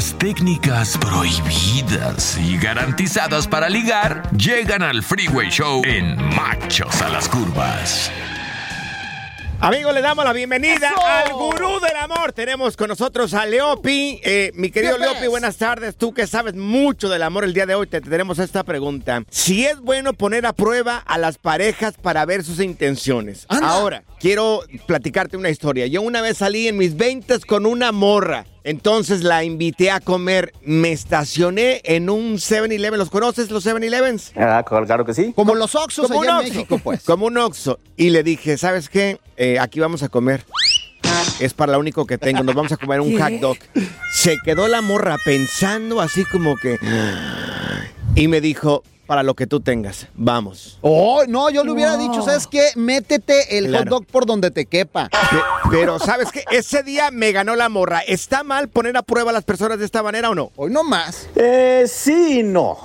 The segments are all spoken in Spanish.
Las técnicas prohibidas y garantizadas para ligar llegan al Freeway Show en Machos a las Curvas. Amigos, le damos la bienvenida al gurú del amor. Tenemos con nosotros a Leopi. Eh, mi querido Leopi, buenas tardes. Tú que sabes mucho del amor el día de hoy, te tenemos esta pregunta. Si es bueno poner a prueba a las parejas para ver sus intenciones. Ahora, quiero platicarte una historia. Yo una vez salí en mis 20 con una morra. Entonces la invité a comer. Me estacioné en un 7-Eleven. ¿Los conoces, los 7-Elevens? Ah, claro que sí. Como los Oxxos Como un allá en Oxxo. México, pues. Como un Oxxo. Y le dije, ¿sabes qué? Eh, aquí vamos a comer. Es para lo único que tengo. Nos vamos a comer un ¿Qué? hot dog. Se quedó la morra pensando así como que... Y me dijo, para lo que tú tengas. Vamos. Oh, no, yo le hubiera dicho, ¿sabes qué? Métete el hot dog por donde te quepa. Pe- Pero, ¿sabes qué? Ese día me ganó la morra. ¿Está mal poner a prueba a las personas de esta manera o no? Hoy no más. Eh, sí y no.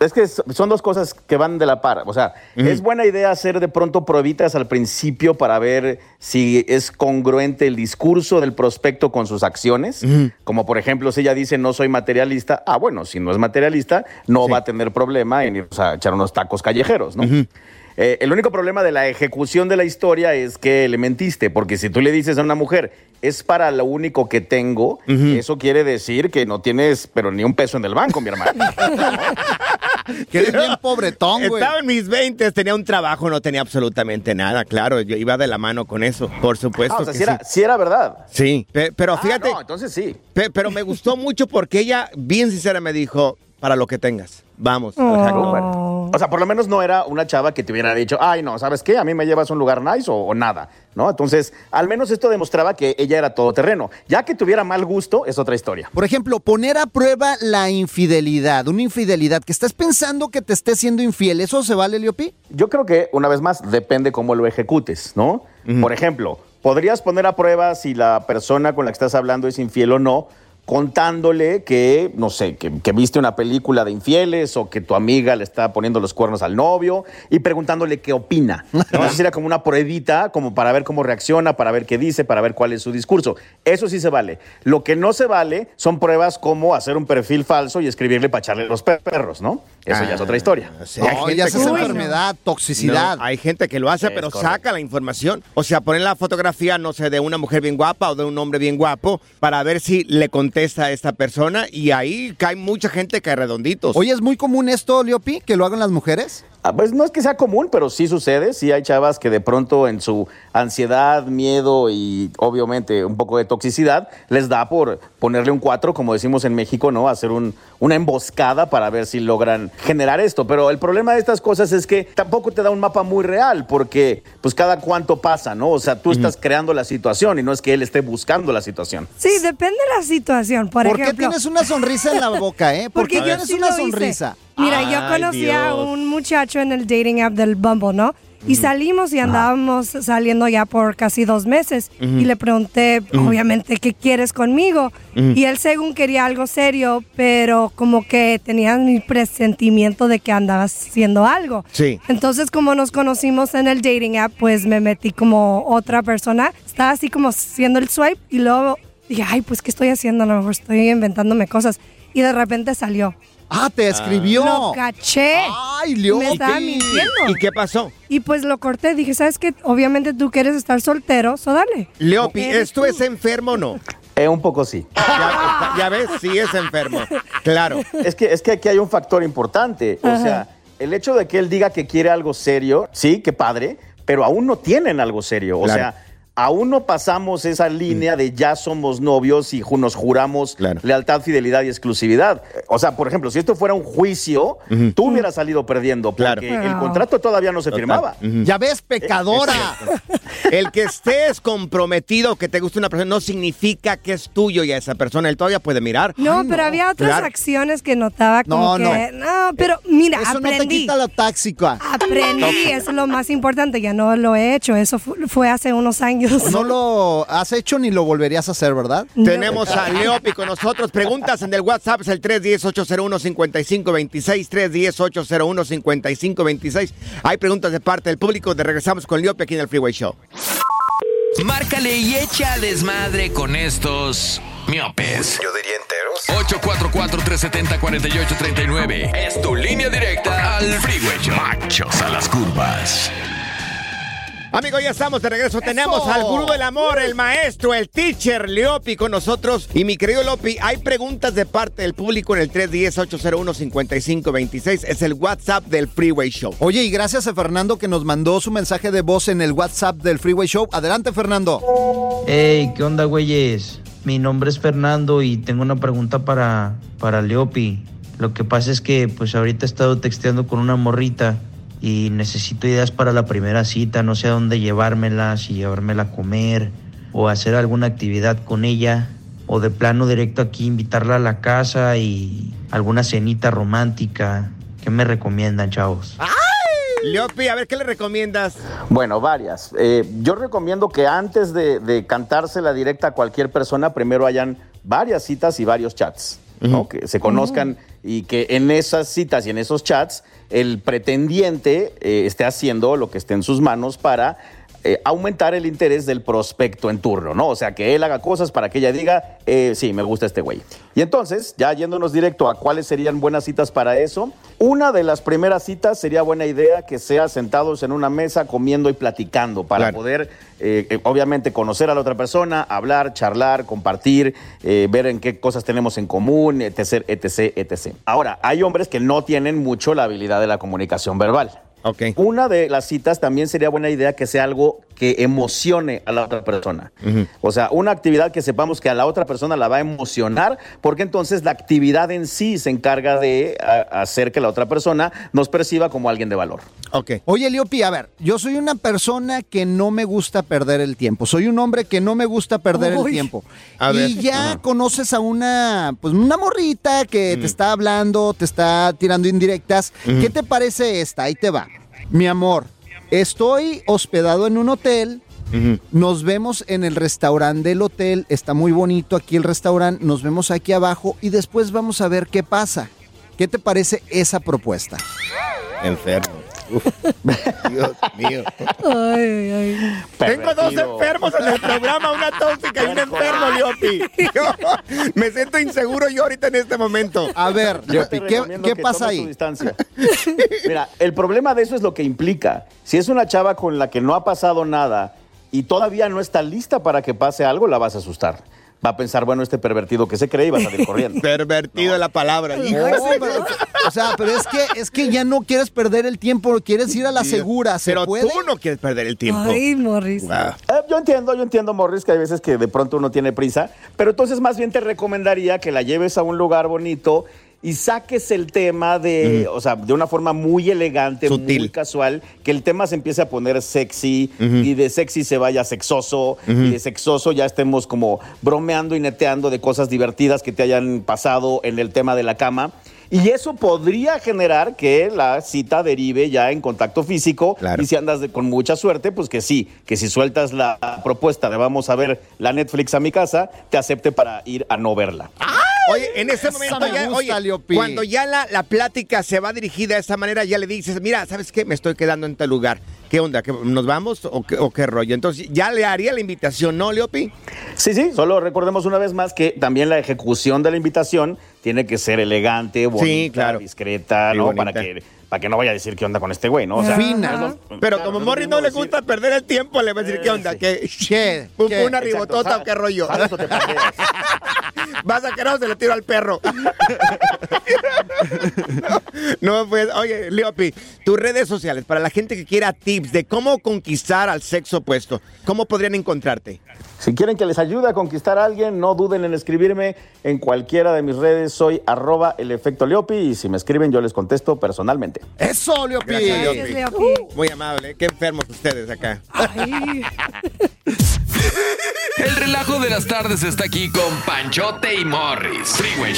Es que son dos cosas que van de la par. O sea, es buena idea hacer de pronto pruebitas al principio para ver si es congruente el discurso del prospecto con sus acciones. Como por ejemplo, si ella dice no soy materialista, ah, bueno, si no es materialista, no va a tener problema en ir a echar unos tacos callejeros, ¿no? Eh, el único problema de la ejecución de la historia es que le mentiste, porque si tú le dices a una mujer, es para lo único que tengo, eso quiere decir que no tienes, pero ni un peso en el banco, mi hermano. Que eres bien pobretón, güey. Estaba en mis 20, tenía un trabajo, no tenía absolutamente nada, claro. Yo iba de la mano con eso, por supuesto. Ah, o sea, que si era, sí. si era verdad. Sí, pe- pero Ah, fíjate, no, entonces sí. pe- pero me gustó mucho porque ella, bien sincera, me dijo, para lo que tengas, vamos. al hack dog". Súper. O sea, por lo menos no era una chava que te hubiera dicho, ay, no, ¿sabes qué? A mí me llevas a un lugar nice o, o nada, ¿no? Entonces, al menos esto demostraba que ella era todoterreno. Ya que tuviera mal gusto, es otra historia. Por ejemplo, poner a prueba la infidelidad, una infidelidad que estás pensando que te esté siendo infiel, ¿eso se vale, Leopi? Yo creo que, una vez más, depende cómo lo ejecutes, ¿no? Por ejemplo, podrías poner a prueba si la persona con la que estás hablando es infiel o no, contándole que, no sé, que, que viste una película de infieles o que tu amiga le está poniendo los cuernos al novio y preguntándole qué opina. sería como una pruebita, como para ver cómo reacciona, para ver qué dice, para ver cuál es su discurso. Eso sí se vale. Lo que no se vale son pruebas como hacer un perfil falso y escribirle para echarle los per- perros, ¿no? Eso ya es otra historia. Sí, hay No, gente ya es enfermedad, toxicidad. No, hay gente que lo hace, Es pero correcto. saca la información. O sea, ponen la fotografía, no sé, de una mujer bien guapa o de un hombre bien guapo para ver si le contesta a esta persona y ahí cae mucha gente que redonditos. Oye, ¿es muy común esto, Leopi, que lo hagan las mujeres? Ah, Pues no es que sea común, pero sí sucede. Sí hay chavas que de pronto en su ansiedad, miedo y obviamente un poco de toxicidad les da por ponerle un cuatro, como decimos en México, ¿no? Hacer un, una emboscada para ver si logran generar esto. Pero el problema de estas cosas es que tampoco te da un mapa muy real porque pues cada cuánto pasa, ¿no? O sea, tú estás creando la situación y no es que él esté buscando la situación. Sí, depende de la situación. Por, ¿Por qué ejemplo, tienes una sonrisa en la boca, eh? ¿Por qué Porque yo tienes sí una hice. sonrisa? Mira, yo conocí a un muchacho en el dating app del Bumble, ¿no? Y salimos y andábamos saliendo ya por casi dos meses. Y le pregunté, obviamente, ¿qué quieres conmigo? Y él según quería algo serio, pero como que tenía mi presentimiento de que andaba haciendo algo. Sí. Entonces, como nos conocimos en el dating app, pues me metí como otra persona. Estaba así como haciendo el swipe y luego dije, ay, pues, ¿qué estoy haciendo? A lo mejor estoy inventándome cosas. Y de repente salió. Ah, te escribió. Lo caché. Ay, Leopi. Me estaba mintiendo. ¿Y qué pasó? Y pues lo corté. Dije, ¿sabes qué? Obviamente tú quieres estar soltero, so dale. Leopi, ¿esto tú. es enfermo o no? Eh, un poco sí. Ya, ya ves, sí es enfermo. Claro. Es que, es que aquí hay un factor importante. O sea, el hecho de que él diga que quiere algo serio, sí, qué padre, pero aún no tienen algo serio. O Claro. sea, aún no pasamos esa línea de ya somos novios y nos juramos Claro. lealtad, fidelidad y exclusividad. O sea, por ejemplo, si esto fuera un juicio, tú hubieras salido perdiendo porque Claro. el contrato todavía no se firmaba. Ya ves, pecadora. El que estés comprometido, que te guste una persona, no significa que es tuyo y a esa persona él todavía puede mirar. No, pero había otras Claro. acciones que notaba como No, que... No, pero mira, Eso no te aprendí. quita lo táxica. Aprendí, eso es lo más importante. Ya no lo he hecho. Eso fu- fue hace unos años. No lo has hecho ni lo volverías a hacer, ¿verdad? Tenemos a Leopi con nosotros. Preguntas en el WhatsApp es el 310-801-5526. 310-801-5526. Hay preguntas de parte del público. De regresamos con Leopi aquí en el Freeway Show. Márcale y echa desmadre con estos miopes. Yo diría enteros. 844-370-4839. Es tu línea directa al Freeway Show. Machos a las curvas. Amigos, ya estamos de regreso. Tenemos al gurú del amor, el maestro, el teacher Leopi con nosotros. Y mi querido Leopi, hay preguntas de parte del público en el 310-801-5526. Es el WhatsApp del Freeway Show. Oye, y gracias a Fernando que nos mandó su mensaje de voz en el WhatsApp del Freeway Show. Adelante, Fernando. Hey, ¿qué onda, güeyes? Mi nombre es Fernando y tengo una pregunta para, para Leopi. Lo que pasa es que, pues, ahorita he estado texteando con una morrita y necesito ideas para la primera cita. No sé a dónde llevármela, si llevármela a comer o hacer alguna actividad con ella. O de plano directo aquí invitarla a la casa y alguna cenita romántica. ¿Qué me recomiendan, chavos? Leopi, a ver, ¿qué le recomiendas? Bueno, varias. Eh, yo recomiendo que antes de, de cantársela directa a cualquier persona, primero hayan varias citas y varios chats, Que se conozcan y que en esas citas y en esos chats el pretendiente eh, esté haciendo lo que esté en sus manos para eh, aumentar el interés del prospecto en turno, ¿no? O sea, que él haga cosas para que ella diga, eh, sí, me gusta este güey. Y entonces, ya yéndonos directo a cuáles serían buenas citas para eso, una de las primeras citas sería buena idea que sea sentados en una mesa comiendo y platicando para poder, eh, obviamente, conocer a la otra persona, hablar, charlar, compartir, ver en qué cosas tenemos en común, etc., etc., etc. Ahora, hay hombres que no tienen mucho la habilidad de la comunicación verbal. Una de las citas también sería buena idea que sea algo que emocione a la otra persona. O sea, una actividad que sepamos que a la otra persona la va a emocionar, porque entonces la actividad en sí se encarga de a- hacer que la otra persona nos perciba como alguien de valor. Ok. Oye, Leopi, a ver, yo soy una persona que no me gusta perder el tiempo. Soy un hombre que no me gusta perder el tiempo. A y ver. ya conoces a una, pues una morrita que te está hablando, te está tirando indirectas. ¿Qué te parece esta? Ahí te va. Mi amor, estoy hospedado en un hotel Nos vemos en el restaurante del hotel, está muy bonito aquí el restaurante, nos vemos aquí abajo y después vamos a ver qué pasa. ¿Qué te parece esa propuesta? Enfermo. Uf, Dios mío. Ay, ay, ay. Tengo dos enfermos en el programa, una tóxica y un enfermo, Leopi. Me siento inseguro yo ahorita en este momento. A ver, recomiendo que tomes tu distancia. Mira, el problema de eso es lo que implica. Si es una chava con la que no ha pasado nada y todavía no está lista para que pase algo, la vas a asustar. Va a pensar, bueno, este pervertido que se cree y va a salir corriendo. Pervertido es la palabra. No, pero- o sea, pero es que, es que ya no quieres perder el tiempo, quieres ir a la segura. ¿Se Pero puede? tú no quieres perder el tiempo. Ay, Morris. Wow. Eh, yo entiendo, yo entiendo, Morris, que hay veces que de pronto uno tiene prisa, pero entonces más bien te recomendaría que la lleves a un lugar bonito y saques el tema de, o sea, de una forma muy elegante, muy casual, que el tema se empiece a poner sexy y de sexy se vaya sexoso y de sexoso ya estemos como bromeando y neteando de cosas divertidas que te hayan pasado en el tema de la cama. Y eso podría generar que la cita derive ya en contacto físico. Y si andas de- con mucha suerte, pues que sí, que si sueltas la propuesta de vamos a ver la Netflix a mi casa, te acepte para ir a no verla. Oye, en ese momento me ya, gusta, oye, cuando ya la, la plática se va dirigida de esa manera, ya le dices, mira, ¿sabes qué? Me estoy quedando en tal lugar. ¿Qué onda? ¿Que ¿Nos vamos o qué, o qué rollo? Entonces, ya le haría la invitación, ¿no, Leopi? Sí, sí, solo recordemos una vez más que también la ejecución de la invitación tiene que ser elegante, bonita, claro. discreta, Sí, ¿no? bonita. Para que, para que no vaya a decir qué onda con este güey, ¿no? O sea, Fina. lo- Pero claro, como lo Morris no le decir, gusta perder el tiempo, le va a decir, ¿qué onda? ¿Qué? ¿Qué? ¿Fue ¿Qué? una ribotota o qué rollo? Vas a querer o se lo tiro al perro. no, pues, oye, Leopi, tus redes sociales, para la gente que quiera tips de cómo conquistar al sexo opuesto, ¿cómo podrían encontrarte? Si quieren que les ayude a conquistar a alguien, no duden en escribirme en cualquiera de mis redes. Soy arroba el efecto Leopi y si me escriben yo les contesto personalmente. Eso, Leopi. Gracias, Gracias, Leopi. Leopi. Muy amable, qué enfermos ustedes acá. Ay. El relajo de las tardes está aquí con Panchote y Morris. Freeway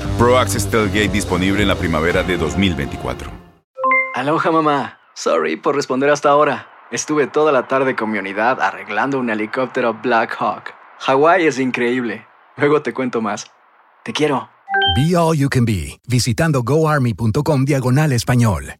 Pro Access Tailgate disponible en la primavera de 2024. Aloha mamá. Sorry por responder hasta ahora. Estuve toda la tarde con mi unidad arreglando un helicóptero Black Hawk. Hawái es increíble. Luego te cuento más. Te quiero. Be All You Can Be, visitando goarmy.com diagonal español.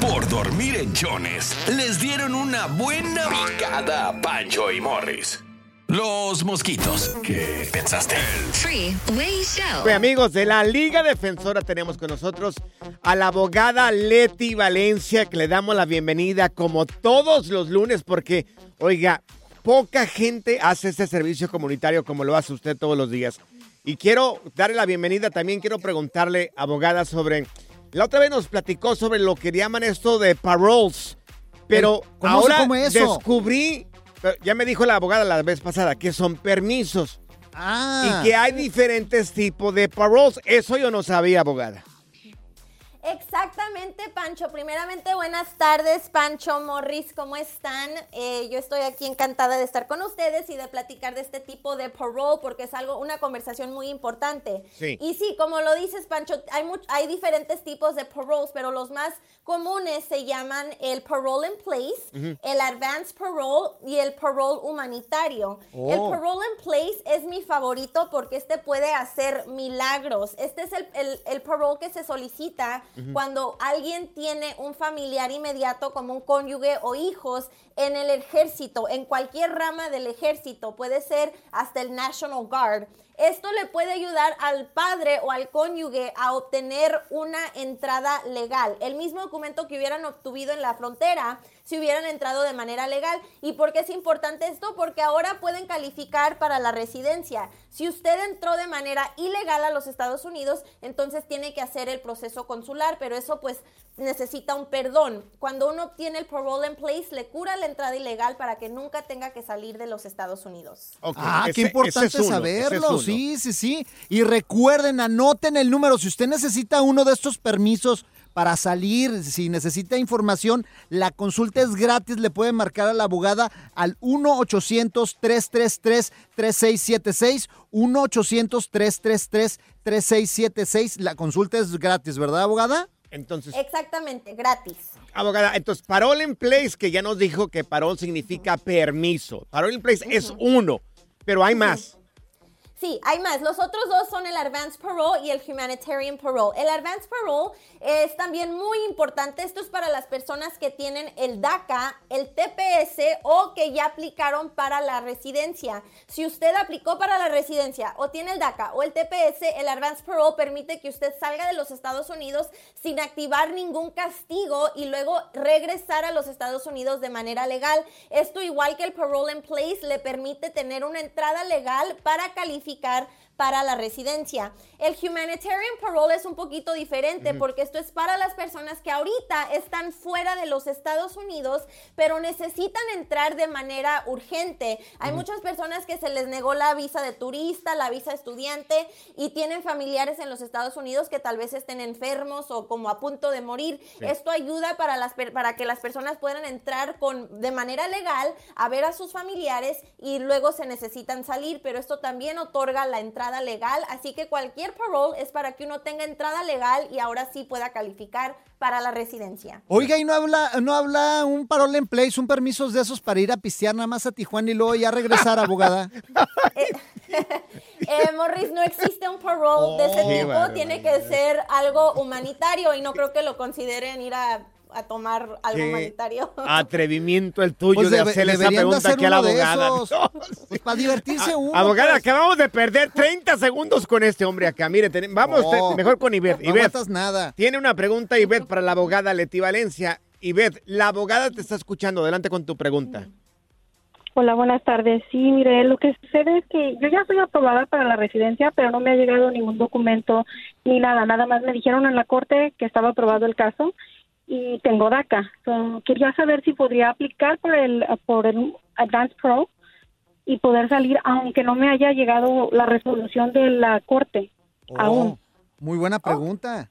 Por dormir en Jones, les dieron una buena picada a Pancho y Morris. Los mosquitos. ¿Qué pensaste? Freeway Show. Pues, amigos, de la Liga Defensora tenemos con nosotros a la abogada Leti Valencia, que le damos la bienvenida como todos los lunes, porque, oiga, poca gente hace este servicio comunitario como lo hace usted todos los días. Y quiero darle la bienvenida, también quiero preguntarle, abogada, sobre... La otra vez nos platicó sobre lo que llaman esto de paroles, pero ¿Cómo se ahora come eso? descubrí, ya me dijo la abogada la vez pasada, que son permisos. Ah. Y que hay diferentes tipos de paroles. Eso yo no sabía, abogada. Exactamente, Pancho. Primeramente, buenas tardes, Pancho Morris, ¿cómo están? Eh, yo estoy aquí encantada de estar con ustedes y de platicar de este tipo de parole porque es algo, una conversación muy importante. Sí. Y sí, como lo dices, Pancho, hay, much- hay diferentes tipos de paroles, pero los más comunes se llaman el parole in place, el advanced parole y el parole humanitario. Oh. El parole in place es mi favorito porque este puede hacer milagros. Este es el, el, el parole que se solicita cuando alguien tiene un familiar inmediato como un cónyuge o hijos en el ejército, en cualquier rama del ejército, puede ser hasta el National Guard. Esto le puede ayudar al padre o al cónyuge a obtener una entrada legal, el mismo documento que hubieran obtenido en la frontera si hubieran entrado de manera legal. ¿Y por qué es importante esto? Porque ahora pueden calificar para la residencia. Si usted entró de manera ilegal a los Estados Unidos, entonces tiene que hacer el proceso consular, pero eso pues necesita un perdón. Cuando uno obtiene el parole in place, le cura la entrada ilegal para que nunca tenga que salir de los Estados Unidos. ah, qué importante saberlo, sí, sí, sí. Y recuerden, anoten el número. Si usted necesita uno de estos permisos para salir, si necesita información, la consulta es gratis, le puede marcar a la abogada al 1-800-333-3676, 1-800-333-3676. La consulta es gratis, ¿verdad, abogada? Entonces, Exactamente, gratis. abogada, entonces, parole in place, que ya nos dijo que parole significa permiso. Parole in place es uno, pero hay más. Sí, hay más. Los otros dos son el Advanced Parole y el Humanitarian Parole. El Advanced Parole es también muy importante. Esto es para las personas que tienen el DACA, el TPS o que ya aplicaron para la residencia. Si usted aplicó para la residencia o tiene el DACA o el TPS, el Advanced Parole permite que usted salga de los Estados Unidos sin activar ningún castigo y luego regresar a los Estados Unidos de manera legal. Esto igual que el Parole in Place le permite tener una entrada legal para calificar identificar para la residencia. El humanitarian parole es un poquito diferente porque esto es para las personas que ahorita están fuera de los Estados Unidos, pero necesitan entrar de manera urgente. Hay muchas personas que se les negó la visa de turista, la visa estudiante y tienen familiares en los Estados Unidos que tal vez estén enfermos o como a punto de morir. Esto ayuda para, las, para que las personas puedan entrar con, de manera legal a ver a sus familiares y luego se necesitan salir, pero esto también otorga la entrada legal, así que cualquier parole es para que uno tenga entrada legal y ahora sí pueda calificar para la residencia. Oiga, ¿y no habla, no habla un parole en place, un permiso de esos para ir a pistear nada más a Tijuana y luego ya regresar, abogada? Eh, Morris, no existe un parole de ese Oh, tipo, tiene que ser algo humanitario y no creo que lo consideren ir a, a tomar algo Qué humanitario. Atrevimiento el tuyo Pues de debe- hacerle esa pregunta hacer aquí a la abogada. Pues para divertirse uno. Abogada, pues. acabamos de perder 30 segundos con este hombre acá. Mire, ten- vamos No, te- mejor con Ivette. No Ivette, nada. tiene una pregunta Ivette para la abogada Leti Valencia. Ivette, la abogada te está escuchando. Adelante con tu pregunta. Hola, buenas tardes. Sí, mire, lo que sucede es que yo ya soy aprobada para la residencia, pero no me ha llegado ningún documento ni nada. Nada más me dijeron en la corte que estaba aprobado el caso y tengo DACA. So, quería saber si podría aplicar por el por el Advance Pro y poder salir, aunque no me haya llegado la resolución de la corte aún. Oh, Muy buena pregunta.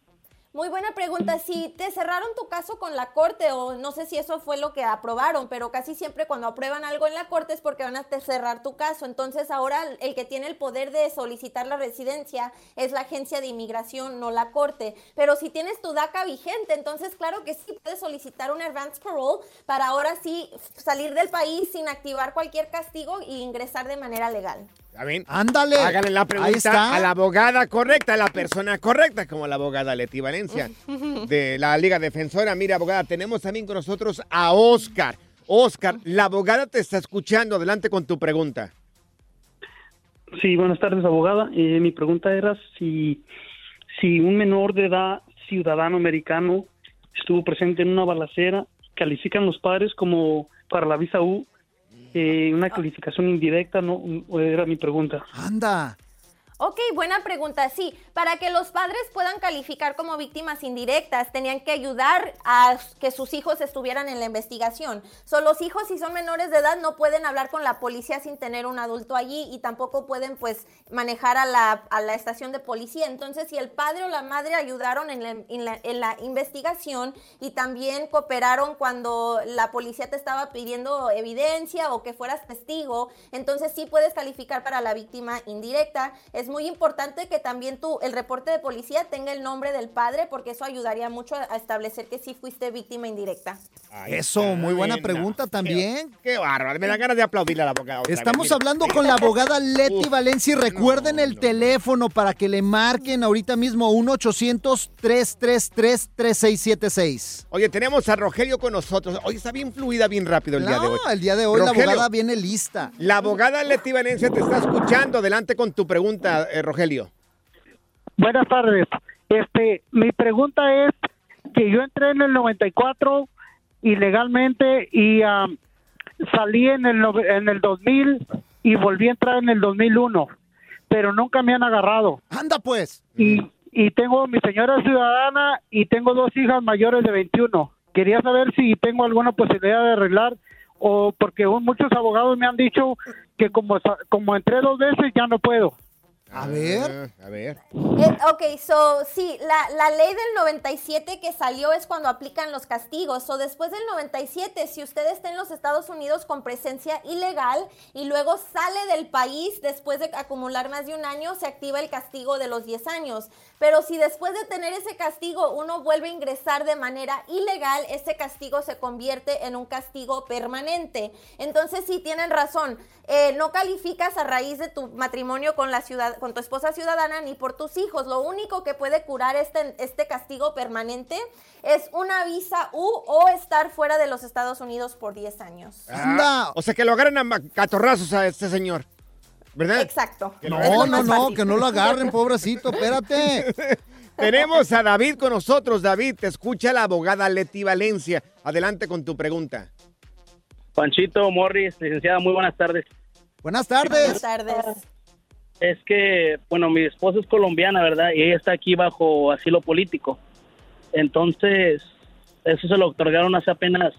Muy buena pregunta. Si te cerraron tu caso con la corte o no sé si eso fue lo que aprobaron, pero casi siempre cuando aprueban algo en la corte es porque van a cerrar tu caso. Entonces ahora el que tiene el poder de solicitar la residencia es la agencia de inmigración, no la corte. Pero si tienes tu DACA vigente, entonces claro que sí puedes solicitar un advance parole para ahora sí salir del país sin activar cualquier castigo y ingresar de manera legal. ¿Está bien? Ándale. Háganle la Ahí pregunta está. a la abogada correcta, a la persona correcta, como la abogada Leti Valencia de la Liga Defensora. Mira, abogada, tenemos también con nosotros a Oscar. Oscar, la abogada te está escuchando. Adelante con tu pregunta. Sí, buenas tardes, abogada. Eh, mi pregunta era si, si un menor de edad, ciudadano americano, estuvo presente en una balacera, ¿califican los padres como para la visa U? Eh, una calificación indirecta, ¿no? Era mi pregunta. Anda. Ok, buena pregunta. Sí, para que los padres puedan calificar como víctimas indirectas, tenían que ayudar a que sus hijos estuvieran en la investigación. So, los hijos, si son menores de edad, no pueden hablar con la policía sin tener un adulto allí y tampoco pueden, pues, manejar a la, a la estación de policía. Entonces, si el padre o la madre ayudaron en la, investigación y también cooperaron cuando la policía te estaba pidiendo evidencia o que fueras testigo, entonces sí puedes calificar para la víctima indirecta. Es muy importante que también tú, el reporte de policía tenga el nombre del padre porque eso ayudaría mucho a establecer que sí fuiste víctima indirecta. Eso, muy buena pregunta también. Qué, bárbaro, me da ganas de aplaudirle a la abogada. Estamos vez, hablando con la abogada Leti Valencia y recuerden el teléfono para que le marquen ahorita mismo 1-800-333-3676. Oye, tenemos a Rogelio con nosotros. Oye, está bien fluida, bien rápido el día de No, hoy. el día de hoy la Rogelio, abogada viene lista. La abogada Leti Valencia te está escuchando. Adelante con tu pregunta, eh, Rogelio. Buenas tardes. Este, mi pregunta es que yo entré en el 94 ilegalmente y am, salí en el en el 2000 y volví a entrar en el 2001, pero nunca me han agarrado. Anda pues. Y y tengo mi señora ciudadana y tengo dos hijas mayores de 21. Quería saber si tengo alguna posibilidad de arreglar o porque un- muchos abogados me han dicho que como como entré dos veces ya no puedo. A ver. A ver. Eh, ok, so sí, la, la ley del 97 que salió es cuando aplican los castigos. So después del 97, si usted está en los Estados Unidos con presencia ilegal y luego sale del país después de acumular más de un año, se activa el castigo de los 10 años. Pero si después de tener ese castigo uno vuelve a ingresar de manera ilegal, ese castigo se convierte en un castigo permanente. Entonces sí tienen razón. Eh, no calificas a raíz de tu matrimonio con la ciudad, con tu esposa ciudadana ni por tus hijos. Lo único que puede curar este, este castigo permanente es una visa U o estar fuera de los Estados Unidos por 10 años. Ah, o sea, que lo agarren a catorrazos a este señor. ¿Verdad? Exacto. No, no, no, que no lo agarren, pobrecito, espérate. Tenemos a David con nosotros. David, te escucha la abogada Leti Valencia. Adelante con tu pregunta. Panchito, Morris, licenciada, muy buenas tardes. Buenas tardes. Buenas tardes. Es que, bueno, mi esposa es colombiana, ¿verdad? Y ella está aquí bajo asilo político. Entonces, eso se lo otorgaron hace apenas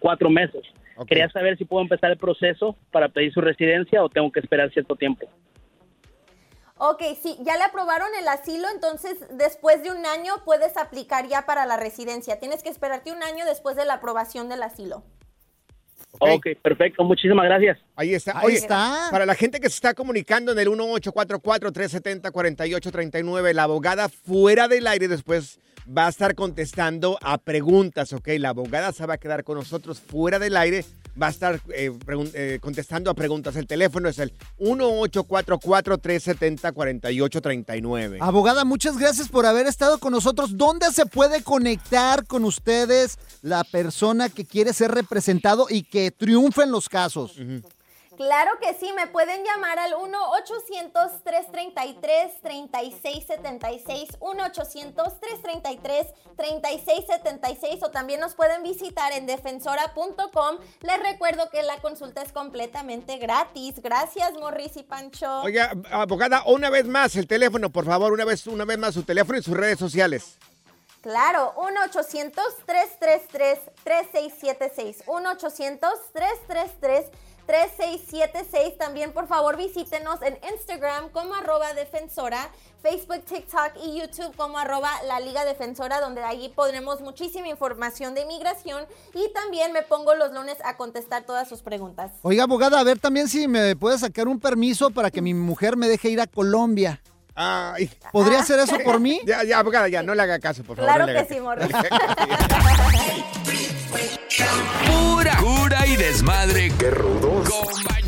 cuatro meses. Quería saber si puedo empezar el proceso para pedir su residencia o tengo que esperar cierto tiempo. Ok, sí, ya le aprobaron el asilo, entonces después de un año puedes aplicar ya para la residencia. Tienes que esperarte un año después de la aprobación del asilo. Ok, perfecto, muchísimas gracias. Ahí está. Ahí Oye, está. Para la gente que se está comunicando en el 1844-370-4839, la abogada fuera del aire después va a estar contestando a preguntas, ¿ok? La abogada se va a quedar con nosotros fuera del aire, va a estar eh, eh, contestando a preguntas. El teléfono es el 1844-370-4839. Abogada, muchas gracias por haber estado con nosotros. ¿Dónde se puede conectar con ustedes la persona que quiere ser representado y que triunfe en los casos? Claro que sí, me pueden llamar al 1-800-333-3676, 1-800-333-3676 o también nos pueden visitar en defensora.com. Les recuerdo que la consulta es completamente gratis. Gracias, Morris y Pancho. Oiga, abogada, una vez más el teléfono, por favor, una vez, una vez más su teléfono y sus redes sociales. Claro, 1-800-333-3676. 1-800-333-3676. También, por favor, visítenos en Instagram como arroba defensora, Facebook, TikTok y YouTube como arroba la Liga Defensora, donde allí pondremos muchísima información de inmigración y también me pongo los lunes a contestar todas sus preguntas. Oiga, abogada, a ver también si me puede sacar un permiso para que mi mujer me deje ir a Colombia. Ay. ¿Podría hacer eso por mí? Ya, ya, abogada, ya, no le haga caso, por favor. Claro no que sí, caso. Morris. Pura cura y desmadre. Qué rudos. Con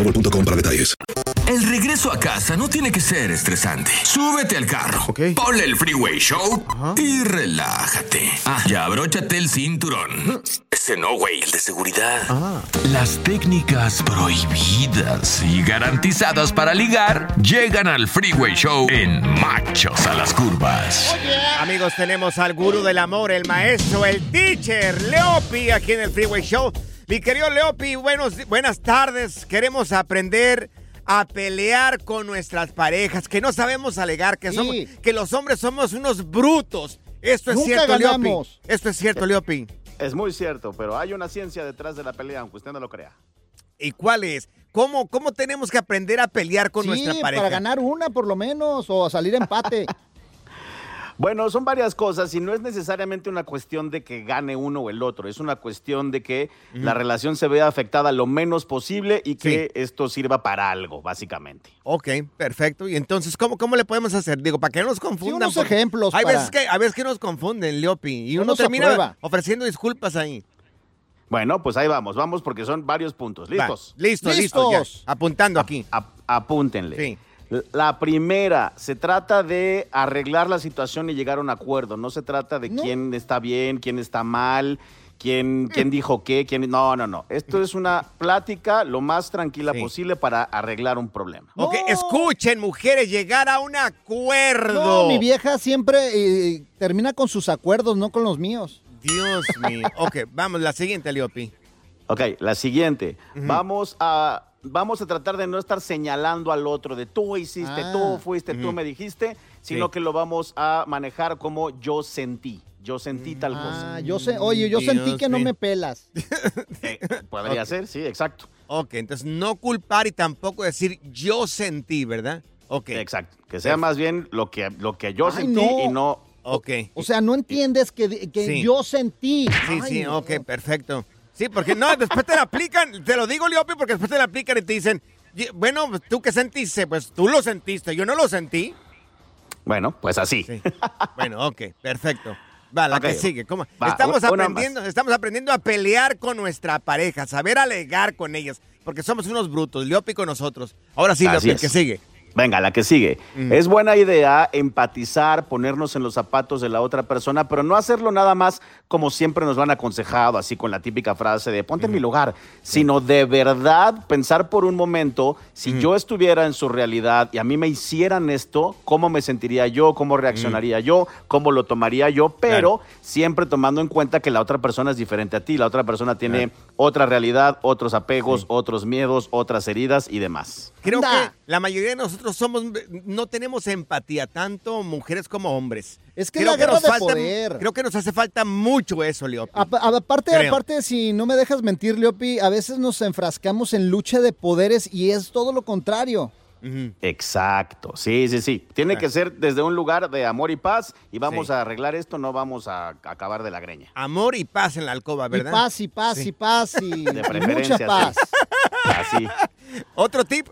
boostmobile.com para detalles. El regreso a casa no tiene que ser estresante. Súbete al carro, ponle el Freeway Show y relájate. Ah, ya abróchate el cinturón. Ese no, güey, el de seguridad. Las técnicas prohibidas y garantizadas para ligar llegan al Freeway Show en Machos a las Curvas. Amigos, tenemos al gurú del amor, el maestro, el teacher, Leopi, aquí en el Freeway Show. Mi querido Leopi, buenos, buenas tardes. Queremos aprender a pelear con nuestras parejas, que no sabemos alegar, que, somos, que los hombres somos unos brutos. Esto es Nunca cierto, ganamos. Leopi. Esto es cierto, Leopi. Es muy cierto, pero hay una ciencia detrás de la pelea, aunque usted no lo crea. ¿Y cuál es? ¿Cómo, cómo tenemos que aprender a pelear con sí, nuestra pareja? para ganar una por lo menos o salir empate. Bueno, son varias cosas y no es necesariamente una cuestión de que gane uno o el otro, es una cuestión de que la relación se vea afectada lo menos posible y que esto sirva para algo, básicamente. Ok, perfecto. Y entonces, ¿cómo, cómo le podemos hacer? Digo, para que no nos confundan. unos porque ejemplos Hay para- veces, que, hay veces que nos confunden, Leopi. Y uno Unos termina ofreciendo disculpas ahí. Bueno, pues ahí vamos, vamos porque son varios puntos. ¿Listos? Va, listo, listo, ya. Apuntando aquí. apúntenle. Sí. La primera, se trata de arreglar la situación y llegar a un acuerdo. No se trata de quién está bien, quién está mal, quién, quién dijo qué, quién... No, no, no. Esto es una plática lo más tranquila posible para arreglar un problema. Ok, escuchen, mujeres, llegar a un acuerdo. No, mi vieja siempre eh, termina con sus acuerdos, no con los míos. Dios mío. Ok, vamos, la siguiente, Leopi. Ok, la siguiente. Vamos a... Vamos a tratar de no estar señalando al otro de tú hiciste, Ah. tú fuiste, tú me dijiste, sino Sí. que lo vamos a manejar como yo sentí. Yo sentí tal Ah, cosa. yo sé, oye, yo sentí Dios que no me pelas. Podría Ok. ser, sí, exacto. Ok, entonces no culpar y tampoco decir yo sentí, ¿verdad? Ok. Exacto. Que sea más bien lo que, lo que yo Ay, sentí no. y no. Ok. O sea, no entiendes que, que Sí. yo sentí. Sí, Ay, sí, no. ok, perfecto. Sí, porque no, después te la aplican, te lo digo, Leopi, porque después te la aplican y te dicen, "Y- bueno, pues, ¿tú qué sentiste? Pues tú lo sentiste, yo no lo sentí. Bueno, pues así. Bueno, ok, perfecto. Va, la que sigue. ¿Cómo? Va, estamos, aprendiendo, estamos aprendiendo a pelear con nuestra pareja, saber alegar con ellas, porque somos unos brutos, Leopi con nosotros. Ahora sí, es. que sigue. Venga, la que sigue. Es buena idea empatizar, ponernos en los zapatos de la otra persona, pero no hacerlo nada más como siempre nos lo han aconsejado, así con la típica frase de ponte en mi lugar, sino de verdad pensar por un momento, si yo estuviera en su realidad y a mí me hicieran esto, ¿cómo me sentiría yo? ¿Cómo reaccionaría yo? ¿Cómo lo tomaría yo? Pero siempre tomando en cuenta que la otra persona es diferente a ti, la otra persona tiene otra realidad, otros apegos, otros miedos, otras heridas y demás. Creo que la mayoría de nosotros somos, no tenemos empatía, tanto mujeres como hombres. Es que creo la guerra nos de falta, poder. Creo que nos hace falta mucho eso, Leopi. Apa- aparte, Creo. aparte, si no me dejas mentir, Leopi, a veces nos enfrascamos en lucha de poderes y es todo lo contrario. Exacto, sí, sí, sí. Tiene que ser desde un lugar de amor y paz y vamos a arreglar esto, no vamos a acabar de la greña. Amor y paz en la alcoba, Y ¿verdad? paz, y paz, y paz, y, De y preferencia, mucha paz. Así. ¿Otro tip?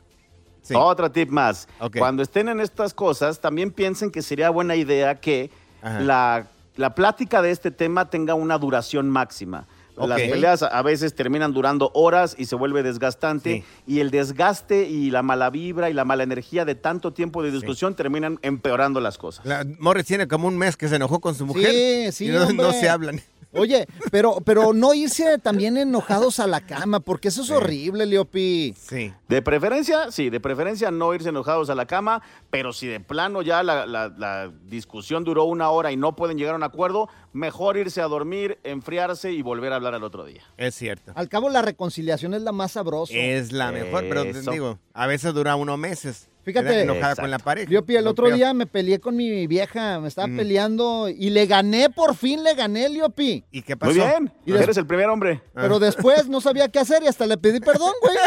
Otro tip más. Cuando estén en estas cosas, también piensen que sería buena idea que la, la plática de este tema tenga una duración máxima. Las peleas a- veces terminan durando horas y se vuelve desgastante. Y el desgaste y la mala vibra y la mala energía de tanto tiempo de discusión terminan empeorando las cosas. La, Morris tiene como un mes que se enojó con su mujer. Sí, sí, y no, se hablan. Oye, pero, pero no irse también enojados a la cama, porque eso es horrible, Leopi. Sí. De preferencia, sí, de preferencia no irse enojados a la cama, pero si de plano ya la, la- la discusión duró una hora y no pueden llegar a un acuerdo, mejor irse a dormir, enfriarse y volver a hablar al otro día. Es cierto. Al cabo, la reconciliación es la más sabrosa. Es la mejor, pero te Eso. digo, a veces dura unos meses. Fíjate, enojada con la pareja. Leopi, el otro peor. día me peleé con mi vieja, me estaba peleando y le gané, por fin le gané, Leopi. ¿Y qué Muy bien, Y eres el primer hombre. Pero después no sabía qué hacer y hasta le pedí perdón, güey.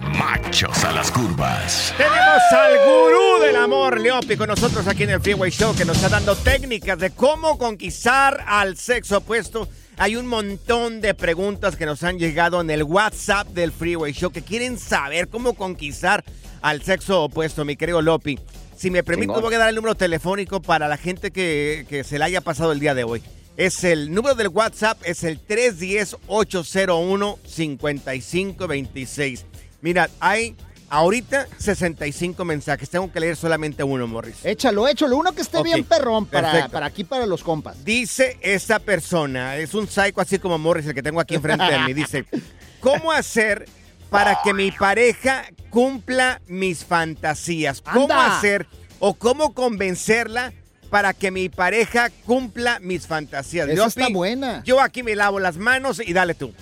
Machos a las curvas. Tenemos al gurú del amor, Leopi, con nosotros aquí en el Freeway Show, que nos está dando técnicas de cómo conquistar al sexo opuesto. Hay un montón de preguntas que nos han llegado en el WhatsApp del Freeway Show que quieren saber cómo conquistar al sexo opuesto, mi querido Lopi. Si me permite, voy a dar el número telefónico para la gente que, que se le haya pasado el día de hoy. Es el número del WhatsApp, es el 310-801-5526. Mira, hay ahorita 65 mensajes. Tengo que leer solamente uno, Morris. Échalo, échalo. Uno que esté bien perrón para, para aquí, para los compas. Dice esta persona, es un psycho así como Morris, el que tengo aquí enfrente de mí. Dice, ¿cómo hacer para que mi pareja cumpla mis fantasías? ¿Cómo Anda. hacer o cómo convencerla para que mi pareja cumpla mis fantasías? Esa Yo, está buena. Yo aquí me lavo las manos y dale tú.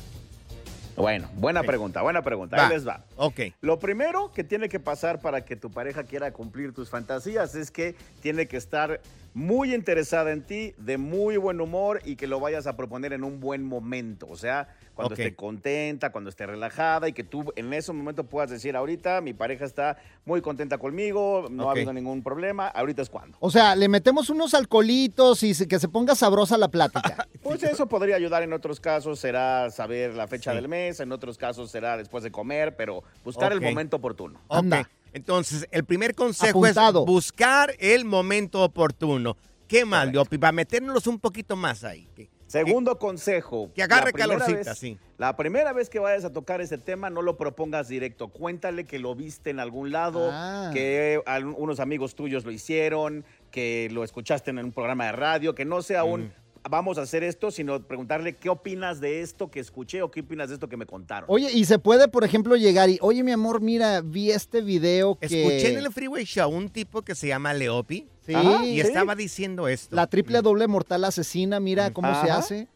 Bueno, buena pregunta, buena pregunta. Va. Ahí les va. Ok. Lo primero que tiene que pasar para que tu pareja quiera cumplir tus fantasías es que tiene que estar muy interesada en ti, de muy buen humor y que lo vayas a proponer en un buen momento. O sea, cuando esté contenta, cuando esté relajada y que tú en ese momento puedas decir, ahorita mi pareja está muy contenta conmigo, no ha habido ningún problema, ahorita es cuando. O sea, le metemos unos alcoholitos y que se ponga sabrosa la plática. Pues eso podría ayudar en otros casos, será saber la fecha del mes, en otros casos será después de comer, pero buscar el momento oportuno. Ok. Entonces, el primer consejo Apuntado. es buscar el momento oportuno. ¿Qué más, Leopi? Para meternos un poquito más ahí. Que- Segundo consejo. Que agarre calorcita, vez- sí. La primera vez que vayas a tocar ese tema, no lo propongas directo. Cuéntale que lo viste en algún lado, Ah. que unos amigos tuyos lo hicieron, que lo escuchaste en un programa de radio, que no sea un vamos a hacer esto, sino preguntarle qué opinas de esto que escuché o qué opinas de esto que me contaron. Oye, y se puede, por ejemplo, llegar y, oye, mi amor, mira, vi este video que... Escuché en el Freeway Show un tipo que se llama Leopi. Sí. y Sí. estaba diciendo esto. La triple doble mortal asesina, mira cómo se hace.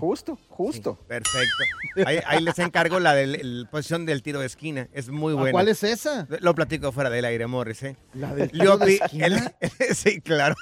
Justo, justo. perfecto. Ahí, ahí les encargo la, del- el- posición del tiro de esquina. Es muy buena. ¿Cuál es esa? Lo platico fuera del aire, Morris, ¿eh? ¿La del tiro de esquina? el- sí, claro.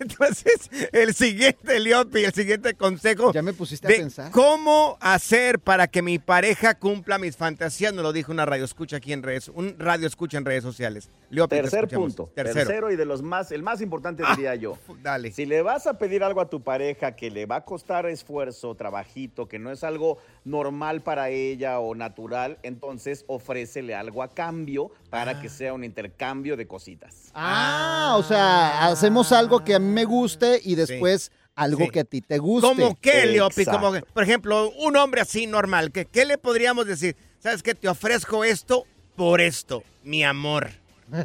Entonces, el siguiente, Liopi, el siguiente consejo. Ya me pusiste a pensar. ¿Cómo hacer para que mi pareja cumpla mis fantasías? Nos lo dijo una radio escucha aquí en redes, un radio escucha en redes sociales. Liopi, Tercer punto. Tercero. Tercero. y de los más, el más importante Ah, diría yo. Dale. Si le vas a pedir algo a tu pareja que le va a costar esfuerzo, trabajito, que no es algo normal para ella o natural, entonces ofrécele algo a cambio para que sea un intercambio de cositas. Ah, o sea, hacemos algo que a mí me guste y después algo Sí. que a ti te guste. ¿Cómo qué, Leopi? Como por ejemplo, un hombre así normal, ¿qué, ¿qué le podríamos decir? ¿Sabes qué? Te ofrezco esto por esto, mi amor.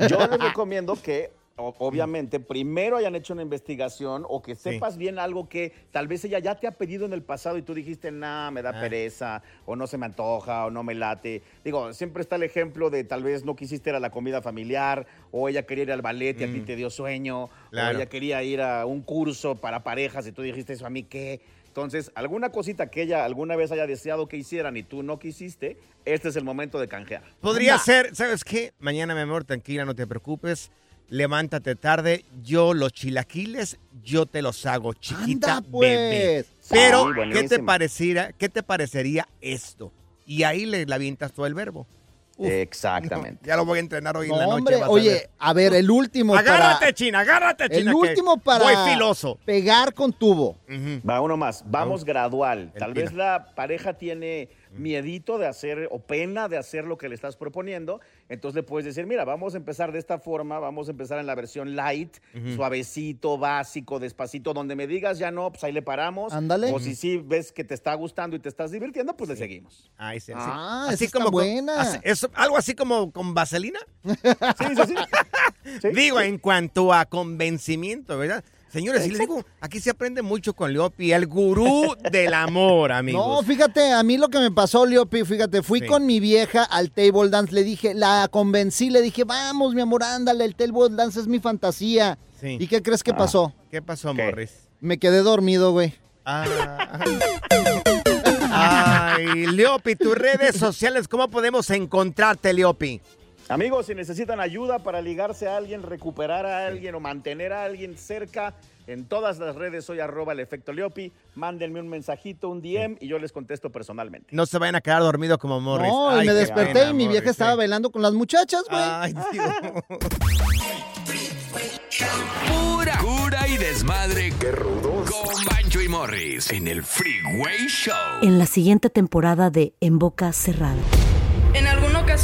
Yo les recomiendo que, obviamente, primero hayan hecho una investigación o que sepas bien algo que tal vez ella ya te ha pedido en el pasado y tú dijiste, nah, me da Ah. pereza, o no se me antoja, o no me late. Digo, siempre está el ejemplo de tal vez no quisiste ir a la comida familiar, o ella quería ir al ballet y a ti Mm. te dio sueño, Claro. o ella quería ir a un curso para parejas y tú dijiste, eso a mí qué. Entonces, alguna cosita que ella alguna vez haya deseado que hicieran y tú no quisiste, este es el momento de canjear. Podría Anda. ser, ¿sabes qué? Mañana, mi amor, tranquila, no te preocupes. Levántate tarde, yo los chilaquiles, yo te los hago chiquita, Anda, pues. bebé. Pero, ¿qué te pareciera, qué te parecería esto? Y ahí le, le avientas todo el verbo. Uf, Exactamente. no, ya lo voy a entrenar hoy No, en la noche. hombre, a oye, ver. a ver, el último Agárrate, para... China, agárrate, El China. que último para Voy filoso. pegar con tubo. Va uno más, vamos gradual. El Tal vez la pareja tiene miedito de hacer o pena de hacer lo que le estás proponiendo, entonces le puedes decir, mira, vamos a empezar de esta forma, vamos a empezar en la versión light, suavecito, básico, despacito, donde me digas ya no, pues ahí le paramos. Ándale. O si sí ves que te está gustando y te estás divirtiendo, pues le seguimos. Ahí sí, sí. Ah, esa está buena. con- así- eso- algo así como con vaselina. Sí, sí, sí. Digo, en cuanto a convencimiento, ¿verdad? Señores, si les digo, aquí se aprende mucho con Leopi, el gurú del amor, No, amigos. fíjate, a mí lo que me pasó, Leopi, fíjate, fui Sí. con mi vieja al table dance, le dije, la convencí, le dije, vamos, mi amor, ándale, el table dance es mi fantasía. Sí. ¿Y qué crees que Ah. pasó? ¿Qué pasó, Morris? Me quedé dormido, güey. Ah. Ay, Leopi, tus redes sociales, ¿cómo podemos encontrarte, Leopi? Amigos, si necesitan ayuda para ligarse a alguien, recuperar a alguien o mantener a alguien cerca, En todas las redes soy arroba el efecto Leopi. Mándenme un mensajito, un DM y yo les contesto personalmente. No se vayan a quedar dormidos como Morris. No, Ay, y me desperté y mi vieja Morris, estaba eh. bailando con las muchachas, güey. Ay, Pura cura y desmadre. Qué rudos. Con Bancho y Morris en el Freeway Show. En la siguiente temporada de En Boca Cerrada.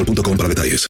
boostmobile.com para detalles.